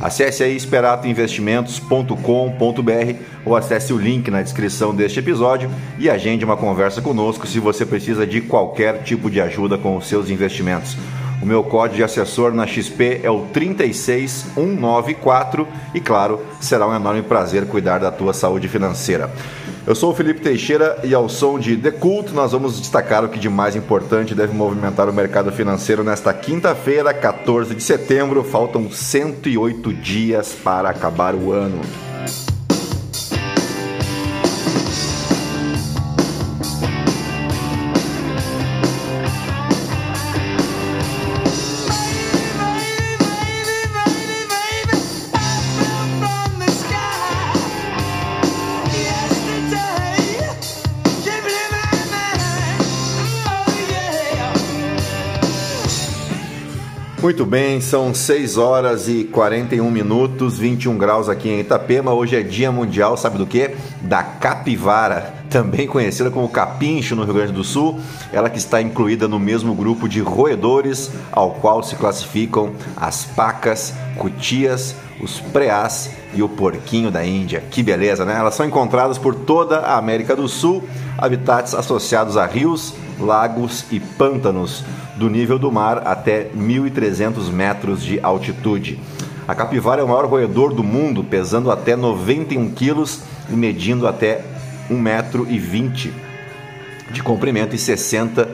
Acesse aí esperatoinvestimentos.com.br ou acesse o link na descrição deste episódio e agende uma conversa conosco se você precisa de qualquer tipo de ajuda com os seus investimentos. O meu código de assessor na XP é o 36194 e, claro, será um enorme prazer cuidar da tua saúde financeira. Eu sou o Felipe Teixeira e ao som de The Cult nós vamos destacar o que de mais importante deve movimentar o mercado financeiro nesta quinta-feira, 14 de setembro. Faltam 108 dias para acabar o ano. Muito bem, são 6 horas e 41 minutos, 21 graus aqui em Itapema. Hoje é Dia Mundial, sabe do que? Da capivara, também conhecida como capincho no Rio Grande do Sul. Ela que está incluída no mesmo grupo de roedores ao qual se classificam as pacas, cutias, os preás e o porquinho da Índia. Que beleza, né? Elas são encontradas por toda a América do Sul, habitats associados a rios, lagos e pântanos do nível do mar até 1.300 metros de altitude. A capivara é o maior roedor do mundo, pesando até 91 quilos e medindo até 1,20 metro de comprimento e 60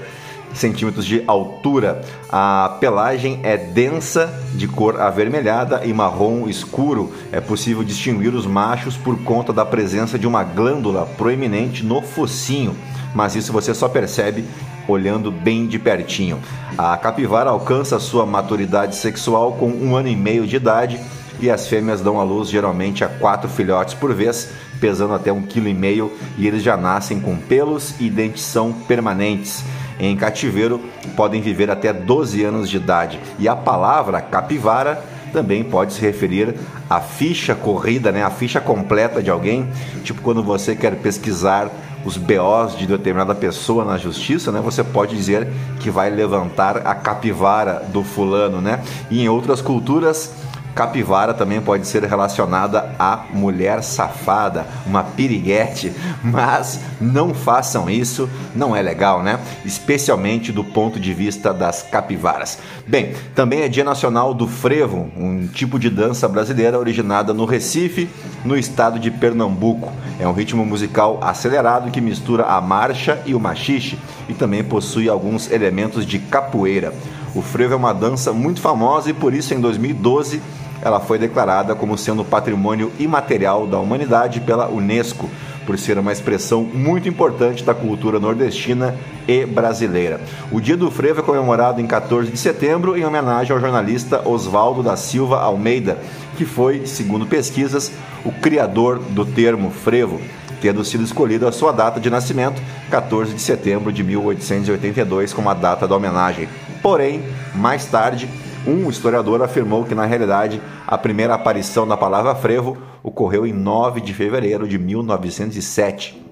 centímetros de altura. A pelagem é densa, de cor avermelhada e marrom escuro. É possível distinguir os machos por conta da presença de uma glândula proeminente no focinho, mas isso você só percebe olhando bem de pertinho. A capivara alcança sua maturidade sexual com um ano e meio de idade e as fêmeas dão à luz geralmente a quatro filhotes por vez, pesando até um quilo e meio e eles já nascem com pelos e dentição permanentes. Em cativeiro podem viver até 12 anos de idade e a palavra capivara também pode se referir à ficha corrida, né? a ficha completa de alguém, tipo quando você quer pesquisar os BOs de determinada pessoa na justiça, né? Você pode dizer que vai levantar a capivara do fulano, né? E em outras culturas Capivara também pode ser relacionada à mulher safada, uma piriguete, mas não façam isso, não é legal, né? Especialmente do ponto de vista das capivaras. Bem, também é Dia Nacional do Frevo, um tipo de dança brasileira originada no Recife, no estado de Pernambuco. É um ritmo musical acelerado que mistura a marcha e o machixe e também possui alguns elementos de capoeira. O frevo é uma dança muito famosa e por isso em 2012 ela foi declarada como sendo patrimônio imaterial da humanidade pela Unesco, por ser uma expressão muito importante da cultura nordestina e brasileira. O Dia do Frevo é comemorado em 14 de setembro em homenagem ao jornalista Oswaldo da Silva Almeida, que foi, segundo pesquisas, o criador do termo frevo, tendo sido escolhido a sua data de nascimento, 14 de setembro de 1882, como a data da homenagem. Porém, mais tarde, um historiador afirmou que, na realidade, a primeira aparição da palavra frevo ocorreu em 9 de fevereiro de 1907,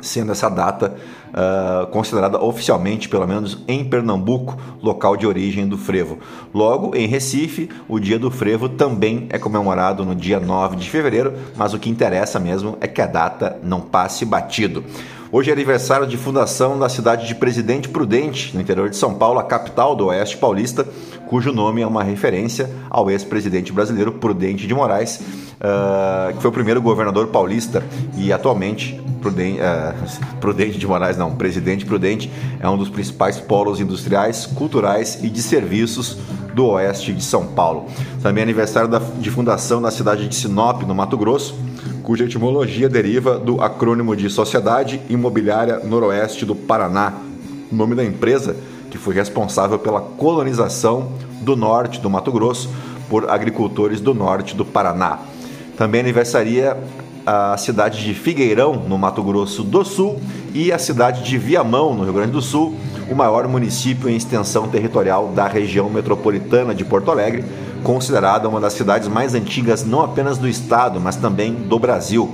sendo essa data uh, considerada oficialmente, pelo menos em Pernambuco, local de origem do frevo. Logo, em Recife, o dia do frevo também é comemorado no dia 9 de fevereiro, mas o que interessa mesmo é que a data não passe batido. Hoje é aniversário de fundação da cidade de Presidente Prudente, no interior de São Paulo, a capital do Oeste Paulista, cujo nome é uma referência ao ex-presidente brasileiro Prudente de Moraes, uh, que foi o primeiro governador paulista e atualmente Prudente, uh, Prudente de Moraes, não, Presidente Prudente é um dos principais polos industriais, culturais e de serviços do oeste de São Paulo. Também é aniversário da, de fundação da cidade de Sinop, no Mato Grosso, cuja etimologia deriva do acrônimo de Sociedade Imobiliária Noroeste do Paraná, nome da empresa que foi responsável pela colonização do norte do Mato Grosso por agricultores do norte do Paraná. Também aniversaria a cidade de Figueirão, no Mato Grosso do Sul, e a cidade de Viamão, no Rio Grande do Sul, o maior município em extensão territorial da região metropolitana de Porto Alegre, considerada uma das cidades mais antigas não apenas do estado, mas também do Brasil.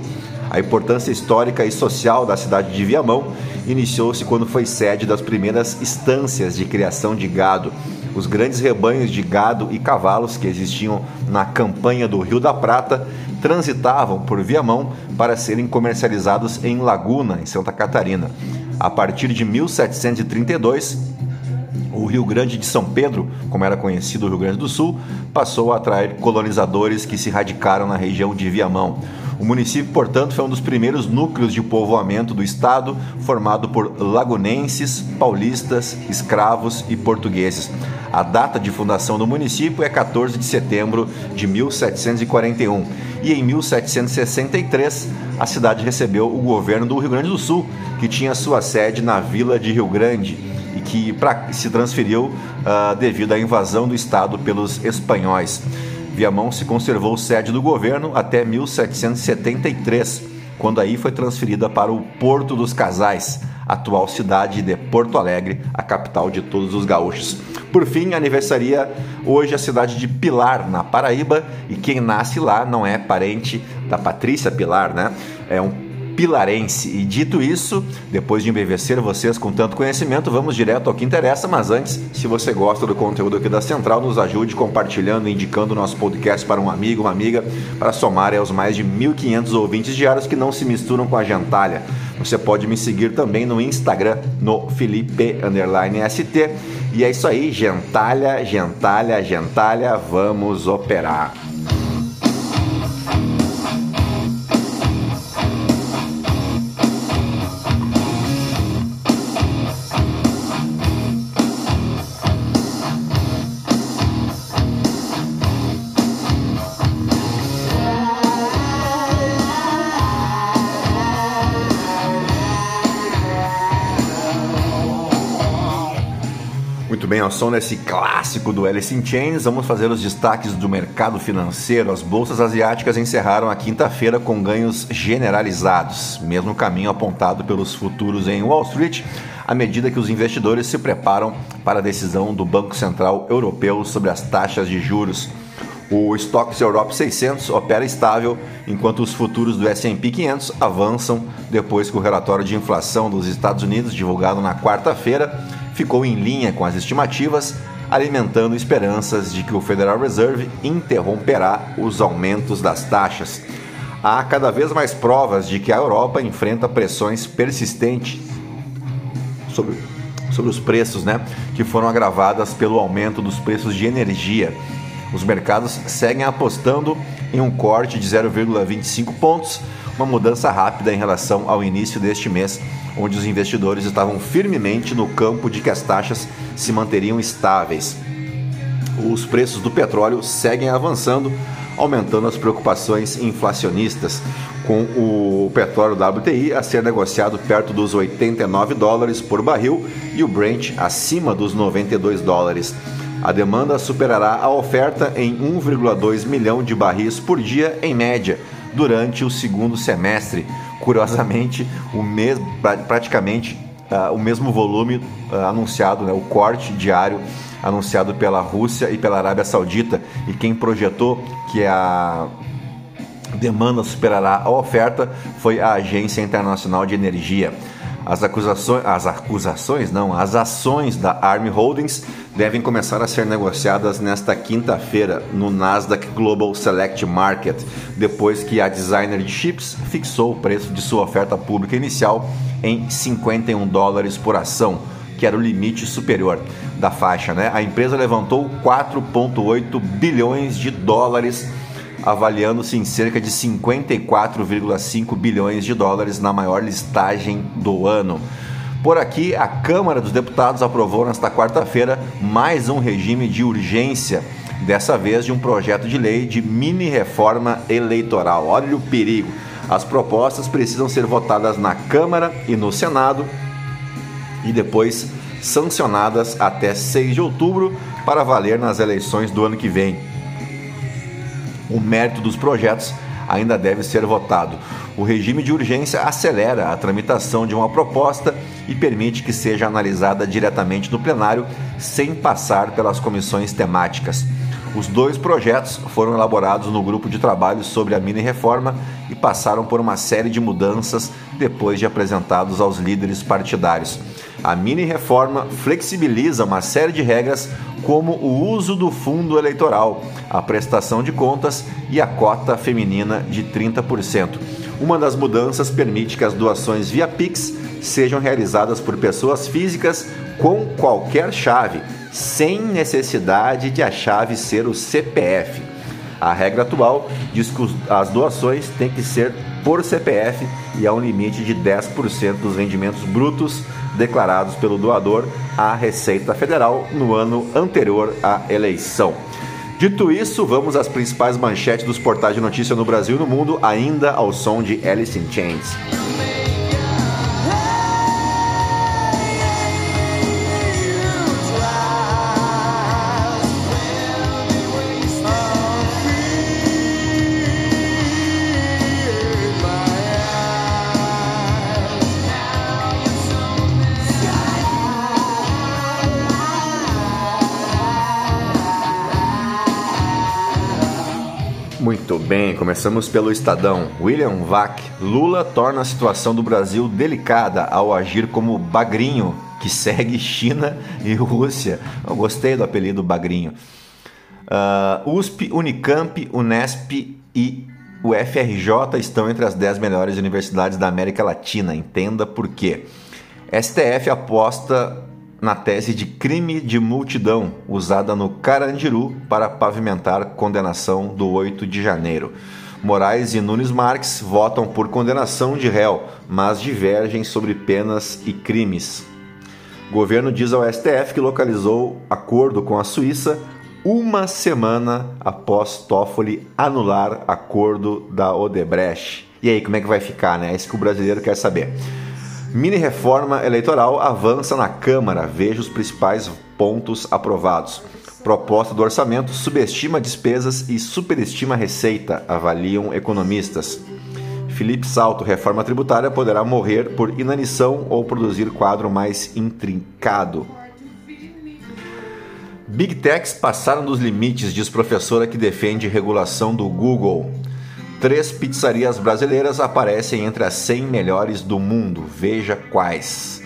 A importância histórica e social da cidade de Viamão iniciou-se quando foi sede das primeiras instâncias de criação de gado. Os grandes rebanhos de gado e cavalos que existiam na campanha do Rio da Prata transitavam por Viamão para serem comercializados em Laguna, em Santa Catarina. A partir de 1732, o Rio Grande de São Pedro, como era conhecido o Rio Grande do Sul, passou a atrair colonizadores que se radicaram na região de Viamão. O município, portanto, foi um dos primeiros núcleos de povoamento do estado, formado por lagunenses, paulistas, escravos e portugueses. A data de fundação do município é 14 de setembro de 1741 e em 1763 a cidade recebeu o governo do Rio Grande do Sul, que tinha sua sede na vila de Rio Grande que pra, se transferiu uh, devido à invasão do estado pelos espanhóis. Viamão se conservou sede do governo até 1773, quando aí foi transferida para o Porto dos Casais, atual cidade de Porto Alegre, a capital de todos os gaúchos. Por fim, aniversaria hoje a cidade de Pilar, na Paraíba, e quem nasce lá não é parente da Patrícia Pilar, né? É um pilarense. E dito isso, depois de embevecer vocês com tanto conhecimento, vamos direto ao que interessa. Mas antes, se você gosta do conteúdo aqui da Central, nos ajude compartilhando indicando o nosso podcast para um amigo, uma amiga, para somar aos mais de 1.500 ouvintes diários que não se misturam com a gentalha. Você pode me seguir também no Instagram, no Felipe_ST. E é isso aí, gentalha, gentalha, gentalha, vamos operar. Som desse clássico do Alice in Chains, vamos fazer os destaques do mercado financeiro. As bolsas asiáticas encerraram a quinta-feira com ganhos generalizados, mesmo caminho apontado pelos futuros em Wall Street, à medida que os investidores se preparam para a decisão do Banco Central Europeu sobre as taxas de juros. O Stocks Europe 600 opera estável, enquanto os futuros do S&P 500 avançam depois que o relatório de inflação dos Estados Unidos, divulgado na quarta-feira, ficou em linha com as estimativas, alimentando esperanças de que o Federal Reserve interromperá os aumentos das taxas. Há cada vez mais provas de que a Europa enfrenta pressões persistentes sobre, sobre os preços, né, que foram agravadas pelo aumento dos preços de energia. Os mercados seguem apostando em um corte de 0,25 pontos, uma mudança rápida em relação ao início deste mês, onde os investidores estavam firmemente no campo de que as taxas se manteriam estáveis. Os preços do petróleo seguem avançando, aumentando as preocupações inflacionistas, com o petróleo WTI a ser negociado perto dos 89 dólares por barril e o Brent acima dos 92 dólares. A demanda superará a oferta em 1,2 milhão de barris por dia em média durante o segundo semestre. Curiosamente, o mesmo, praticamente uh, o mesmo volume uh, anunciado, né, o corte diário anunciado pela Rússia e pela Arábia Saudita. E quem projetou que a demanda superará a oferta foi a Agência Internacional de Energia. As acusações, as acusações não, as ações da Army Holdings devem começar a ser negociadas nesta quinta-feira no Nasdaq Global Select Market, depois que a designer de chips fixou o preço de sua oferta pública inicial em 51 dólares por ação, que era o limite superior da faixa. Né? A empresa levantou 4,8 bilhões de dólares avaliando-se em cerca de 54,5 bilhões de dólares na maior listagem do ano. Por aqui, a Câmara dos Deputados aprovou nesta quarta-feira mais um regime de urgência, dessa vez de um projeto de lei de mini reforma eleitoral. Olha o perigo. As propostas precisam ser votadas na Câmara e no Senado e depois sancionadas até 6 de outubro para valer nas eleições do ano que vem. O mérito dos projetos ainda deve ser votado. O regime de urgência acelera a tramitação de uma proposta e permite que seja analisada diretamente no plenário sem passar pelas comissões temáticas. Os dois projetos foram elaborados no grupo de trabalho sobre a mini-reforma e passaram por uma série de mudanças depois de apresentados aos líderes partidários. A mini-reforma flexibiliza uma série de regras, como o uso do fundo eleitoral, a prestação de contas e a cota feminina de 30%. Uma das mudanças permite que as doações via Pix sejam realizadas por pessoas físicas com qualquer chave, sem necessidade de a chave ser o CPF. A regra atual diz que as doações têm que ser por CPF e há um limite de 10% dos rendimentos brutos declarados pelo doador à Receita Federal no ano anterior à eleição. Dito isso, vamos às principais manchetes dos portais de notícia no Brasil e no mundo, ainda ao som de Alice in Chains. Bem, começamos pelo Estadão. William Vac. Lula torna a situação do Brasil delicada ao agir como bagrinho que segue China e Rússia. Eu gostei do apelido bagrinho. Uh, USP, Unicamp, Unesp e o FRJ estão entre as 10 melhores universidades da América Latina. Entenda por quê. STF aposta na tese de crime de multidão usada no Carandiru para pavimentar condenação do 8 de janeiro. Moraes e Nunes Marques votam por condenação de réu, mas divergem sobre penas e crimes. O governo diz ao STF que localizou acordo com a Suíça uma semana após Toffoli anular acordo da Odebrecht. E aí, como é que vai ficar, né? É isso que o brasileiro quer saber. Mini reforma eleitoral avança na Câmara. Veja os principais pontos aprovados. Proposta do orçamento subestima despesas e superestima receita, avaliam economistas. Felipe Salto, reforma tributária poderá morrer por inanição ou produzir quadro mais intrincado. Big Techs passaram dos limites, diz professora que defende regulação do Google. Três pizzarias brasileiras aparecem entre as 100 melhores do mundo. Veja quais.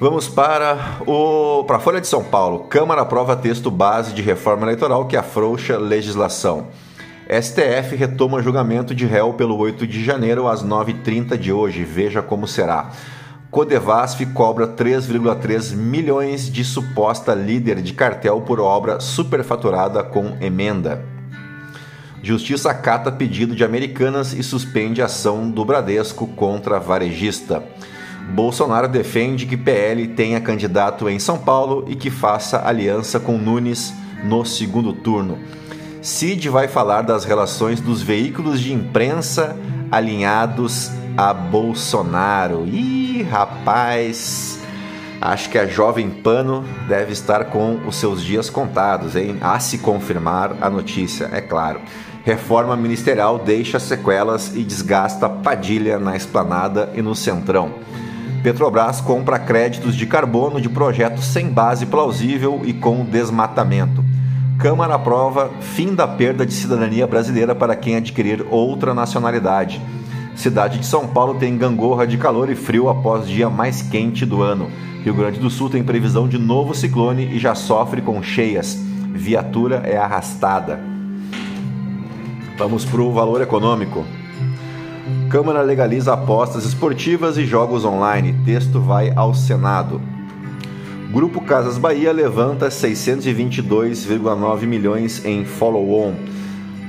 Vamos para o para a Folha de São Paulo. Câmara aprova texto base de reforma eleitoral que afrouxa legislação. STF retoma julgamento de réu pelo 8 de janeiro às 9h30 de hoje. Veja como será. Codevasf cobra 3,3 milhões de suposta líder de cartel por obra superfaturada com emenda. Justiça acata pedido de Americanas e suspende ação do Bradesco contra varejista. Bolsonaro defende que PL tenha candidato em São Paulo e que faça aliança com Nunes no segundo turno. Cid vai falar das relações dos veículos de imprensa alinhados a Bolsonaro. Ih, rapaz! Acho que a jovem Pano deve estar com os seus dias contados, hein? A se confirmar a notícia, é claro. Reforma ministerial deixa sequelas e desgasta Padilha na esplanada e no centrão. Petrobras compra créditos de carbono de projetos sem base plausível e com desmatamento. Câmara aprova fim da perda de cidadania brasileira para quem adquirir outra nacionalidade. Cidade de São Paulo tem gangorra de calor e frio após dia mais quente do ano. Rio Grande do Sul tem previsão de novo ciclone e já sofre com cheias. Viatura é arrastada. Vamos para o valor econômico. Câmara legaliza apostas esportivas e jogos online. Texto vai ao Senado. Grupo Casas Bahia levanta 622,9 milhões em follow-on.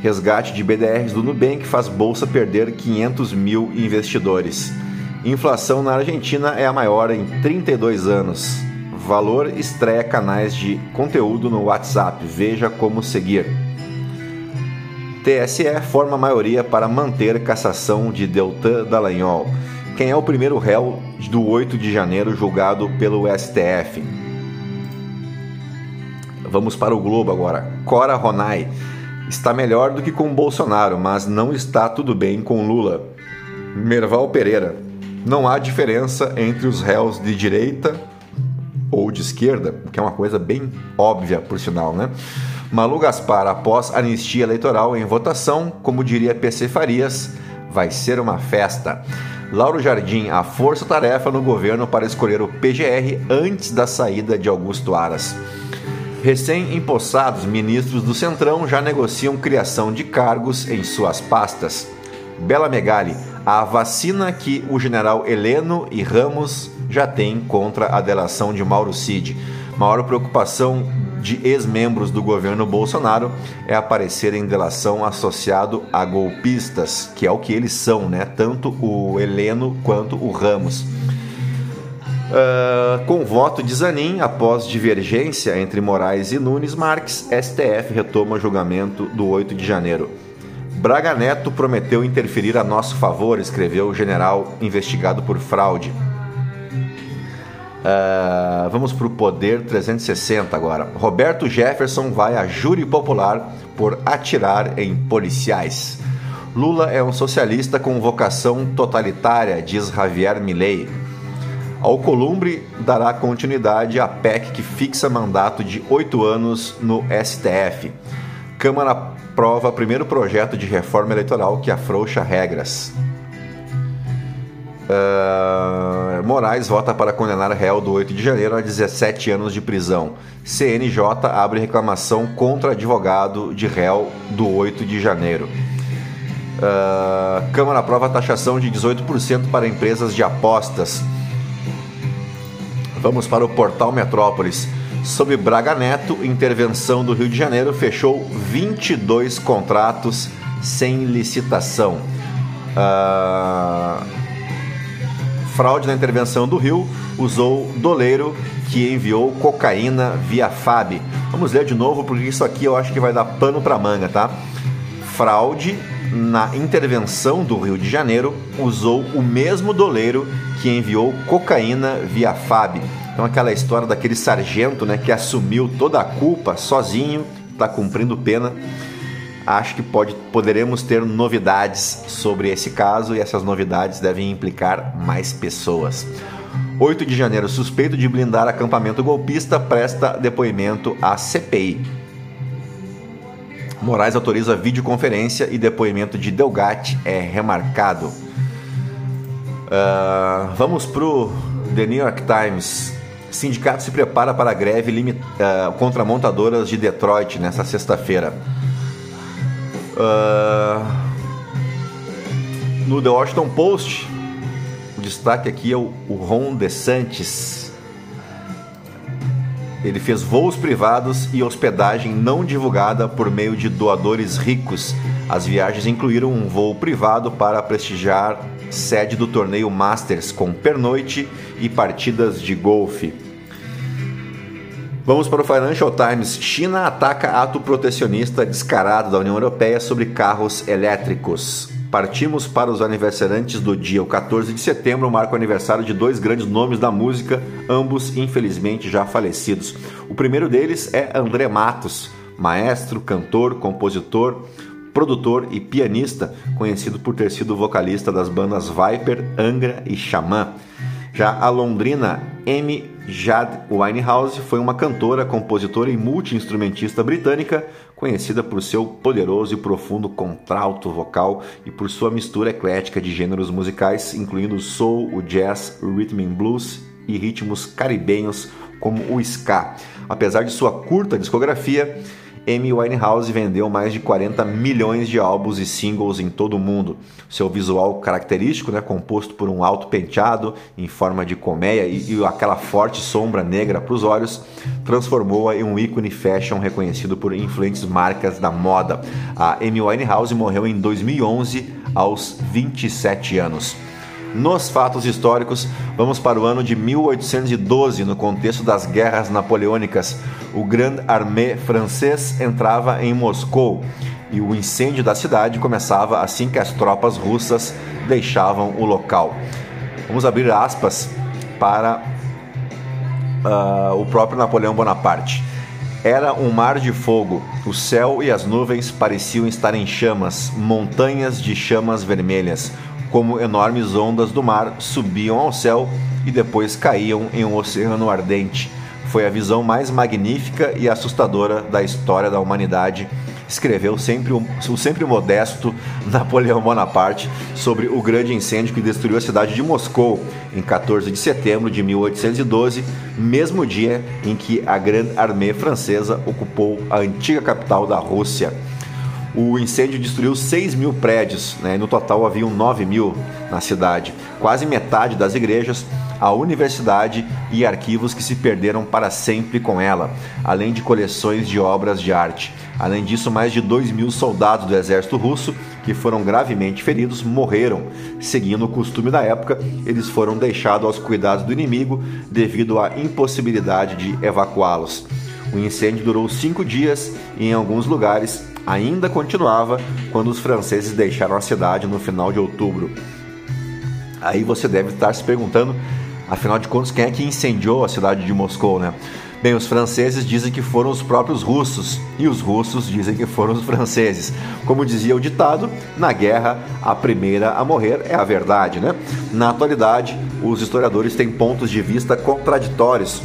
Resgate de BDRs do Nubank faz bolsa perder 500 mil investidores. Inflação na Argentina é a maior em 32 anos. Valor estreia canais de conteúdo no WhatsApp. Veja como seguir. TSE forma maioria para manter cassação de Deltan Dallagnol. Quem é o primeiro réu do 8 de janeiro julgado pelo STF? Vamos para o Globo agora. Cora Ronai. Está melhor do que com Bolsonaro, mas não está tudo bem com Lula. Merval Pereira. Não há diferença entre os réus de direita ou de esquerda, que é uma coisa bem óbvia, por sinal, né? Malu Gaspar, após anistia eleitoral em votação, como diria PC Farias, vai ser uma festa. Lauro Jardim, a força-tarefa no governo para escolher o PGR antes da saída de Augusto Aras. Recém-empossados ministros do Centrão já negociam criação de cargos em suas pastas. Bela Megali, a vacina que o general Heleno e Ramos já têm contra a delação de Mauro Cid. Maior preocupação de ex-membros do governo Bolsonaro é aparecer em delação associado a golpistas, que é o que eles são, né? Tanto o Heleno quanto o Ramos. Uh, com voto de Zanin, após divergência entre Moraes e Nunes Marques, STF retoma julgamento do 8 de janeiro. Braga Neto prometeu interferir a nosso favor, escreveu o general investigado por fraude. Uh, vamos para o Poder 360 agora. Roberto Jefferson vai a júri popular por atirar em policiais. Lula é um socialista com vocação totalitária, diz Javier Milei. Alcolumbre dará continuidade à PEC que fixa mandato de oito anos no STF. Câmara aprova primeiro projeto de reforma eleitoral que afrouxa regras. Uh, Moraes vota para condenar réu do 8 de janeiro a 17 anos de prisão. CNJ abre reclamação contra advogado de réu do 8 de janeiro. Uh, Câmara aprova taxação de 18% para empresas de apostas. Vamos para o portal Metrópolis. Sob Braga Neto, intervenção do Rio de Janeiro fechou 22 contratos sem licitação. Uh... Fraude na intervenção do Rio usou doleiro que enviou cocaína via FAB. Vamos ler de novo porque isso aqui eu acho que vai dar pano para manga, tá? Fraude na intervenção do Rio de Janeiro, usou o mesmo doleiro que enviou cocaína via FAB. Então aquela história daquele sargento, né, que assumiu toda a culpa sozinho, está cumprindo pena. Acho que pode, poderemos ter novidades sobre esse caso e essas novidades devem implicar mais pessoas. 8 de janeiro, suspeito de blindar acampamento golpista presta depoimento à CPI. Moraes autoriza videoconferência e depoimento de Delgatti é remarcado. Uh, vamos pro The New York Times. Sindicato se prepara para a greve limit, uh, contra montadoras de Detroit nesta sexta-feira. Uh, no The Washington Post, o destaque aqui é o, o Ron DeSantis, ele fez voos privados e hospedagem não divulgada por meio de doadores ricos. As viagens incluíram um voo privado para prestigiar sede do torneio Masters com pernoite e partidas de golfe. Vamos para o Financial Times. China ataca ato protecionista descarado da União Europeia sobre carros elétricos. Partimos para os aniversariantes do dia. O 14 de setembro marca o aniversário de dois grandes nomes da música, ambos infelizmente já falecidos. O primeiro deles é André Matos, maestro, cantor, compositor, produtor e pianista, conhecido por ter sido vocalista das bandas Viper, Angra e Xamã. Já a londrina Amy Jade Winehouse foi uma cantora, compositora e multi-instrumentista britânica, conhecida por seu poderoso e profundo contralto vocal e por sua mistura eclética de gêneros musicais, incluindo o soul, o jazz, o rhythm and blues e ritmos caribenhos como o ska. Apesar de sua curta discografia, Amy Winehouse vendeu mais de 40 milhões de álbuns e singles em todo o mundo. Seu visual característico, né, composto por um alto penteado em forma de colmeia e, e aquela forte sombra negra para os olhos, transformou-a em um ícone fashion reconhecido por influentes marcas da moda. A Amy Winehouse morreu em 2011 aos 27 anos. Nos fatos históricos, vamos para o ano de 1812, no contexto das guerras napoleônicas. O Grande Armée francês entrava em Moscou e o incêndio da cidade começava assim que as tropas russas deixavam o local. Vamos abrir aspas para uh, o próprio Napoleão Bonaparte. Era um mar de fogo. O céu e as nuvens pareciam estar em chamas, montanhas de chamas vermelhas, como enormes ondas do mar subiam ao céu e depois caíam em um oceano ardente. Foi a visão mais magnífica e assustadora da história da humanidade escreveu sempre o, o sempre modesto Napoleão Bonaparte sobre o grande incêndio que destruiu a cidade de Moscou em 14 de setembro de 1812, mesmo dia em que a Grande Armée Francesa ocupou a antiga capital da Rússia. O incêndio destruiu 6 mil prédios, né? no total haviam 9 mil na cidade. Quase metade das igrejas, a universidade e arquivos que se perderam para sempre com ela, além de coleções de obras de arte. Além disso, mais de 2 mil soldados do exército russo, que foram gravemente feridos, morreram. Seguindo o costume da época, eles foram deixados aos cuidados do inimigo devido à impossibilidade de evacuá-los. O incêndio durou cinco dias e, em alguns lugares, ainda continuava quando os franceses deixaram a cidade no final de outubro. Aí você deve estar se perguntando, afinal de contas, quem é que incendiou a cidade de Moscou, né? Bem, os franceses dizem que foram os próprios russos e os russos dizem que foram os franceses. Como dizia o ditado, na guerra a primeira a morrer é a verdade, né? Na atualidade, os historiadores têm pontos de vista contraditórios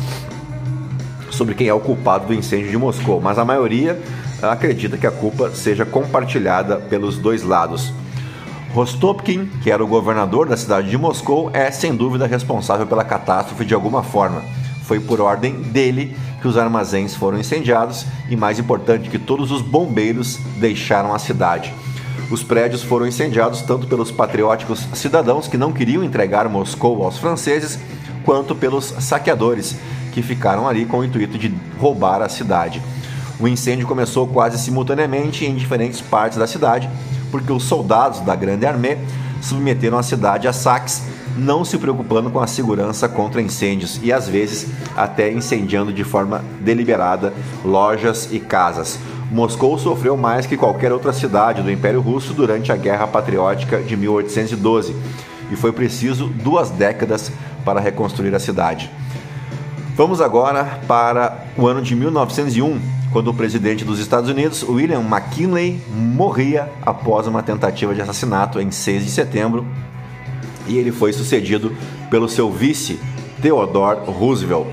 sobre quem é o culpado do incêndio de Moscou, mas a maioria acredita que a culpa seja compartilhada pelos dois lados. Rostopkin, que era o governador da cidade de Moscou, é sem dúvida responsável pela catástrofe de alguma forma. Foi por ordem dele que os armazéns foram incendiados e, mais importante, que todos os bombeiros deixaram a cidade. Os prédios foram incendiados tanto pelos patrióticos cidadãos que não queriam entregar Moscou aos franceses, quanto pelos saqueadores que ficaram ali com o intuito de roubar a cidade. O incêndio começou quase simultaneamente em diferentes partes da cidade, porque os soldados da Grande Armée submeteram a cidade a saques, não se preocupando com a segurança contra incêndios e às vezes até incendiando de forma deliberada lojas e casas. Moscou sofreu mais que qualquer outra cidade do Império Russo durante a Guerra Patriótica de 1812 e foi preciso duas décadas para reconstruir a cidade. Vamos agora para o ano de 1901, quando o presidente dos Estados Unidos, William McKinley, morria após uma tentativa de assassinato em 6 de setembro e ele foi sucedido pelo seu vice, Theodore Roosevelt.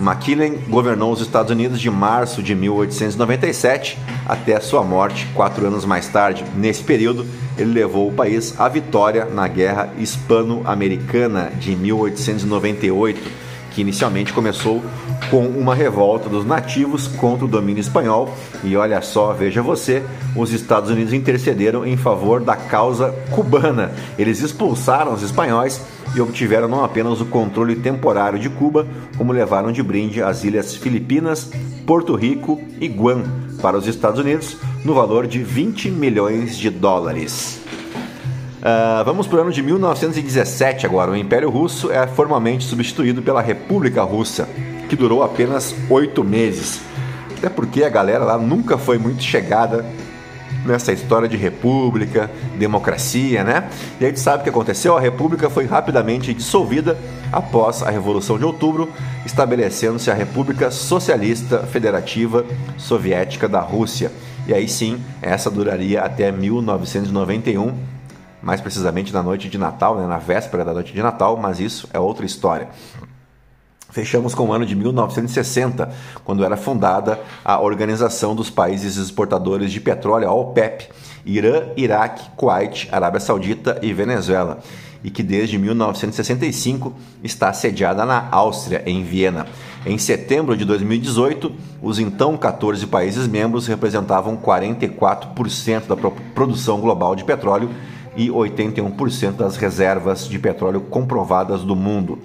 McKinley governou os Estados Unidos de março de 1897 até sua morte quatro anos mais tarde. Nesse período, ele levou o país à vitória na Guerra Hispano-Americana de 1898 que inicialmente começou com uma revolta dos nativos contra o domínio espanhol. E olha só, veja você, os Estados Unidos intercederam em favor da causa cubana. Eles expulsaram os espanhóis e obtiveram não apenas o controle temporário de Cuba, como levaram de brinde as ilhas Filipinas, Porto Rico e Guam para os Estados Unidos, no valor de 20 milhões de dólares. Uh, vamos para o ano de 1917 agora. O Império Russo é formalmente substituído pela República Russa, que durou apenas oito meses. Até porque a galera lá nunca foi muito chegada nessa história de república, democracia, né? E a gente sabe o que aconteceu? A república foi rapidamente dissolvida após a Revolução de Outubro, estabelecendo-se a República Socialista Federativa Soviética da Rússia. E aí sim, essa duraria até 1991 mais precisamente na noite de Natal, né, na véspera da noite de Natal, mas isso é outra história. Fechamos com o ano de 1960, quando era fundada a Organização dos Países Exportadores de Petróleo, a OPEP, Irã, Iraque, Kuwait, Arábia Saudita e Venezuela, e que desde 1965 está sediada na Áustria, em Viena. Em setembro de 2018, os então 14 países membros representavam 44% da produção global de petróleo e 81% das reservas de petróleo comprovadas do mundo.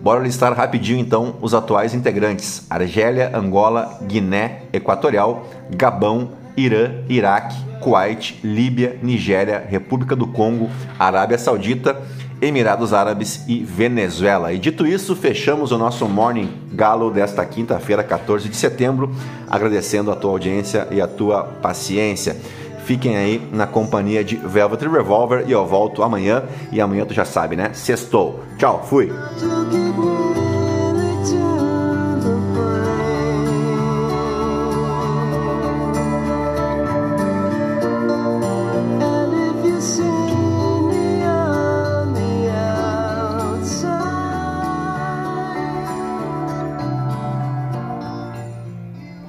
Bora listar rapidinho então os atuais integrantes: Argélia, Angola, Guiné Equatorial, Gabão, Irã, Iraque, Kuwait, Líbia, Nigéria, República do Congo, Arábia Saudita, Emirados Árabes e Venezuela. E dito isso, fechamos o nosso Morning Galo desta quinta-feira, 14 de setembro, agradecendo a tua audiência e a tua paciência. Fiquem aí na companhia de Velvet Revolver e eu volto amanhã. E amanhã tu já sabe, né? Sextou. Tchau, fui!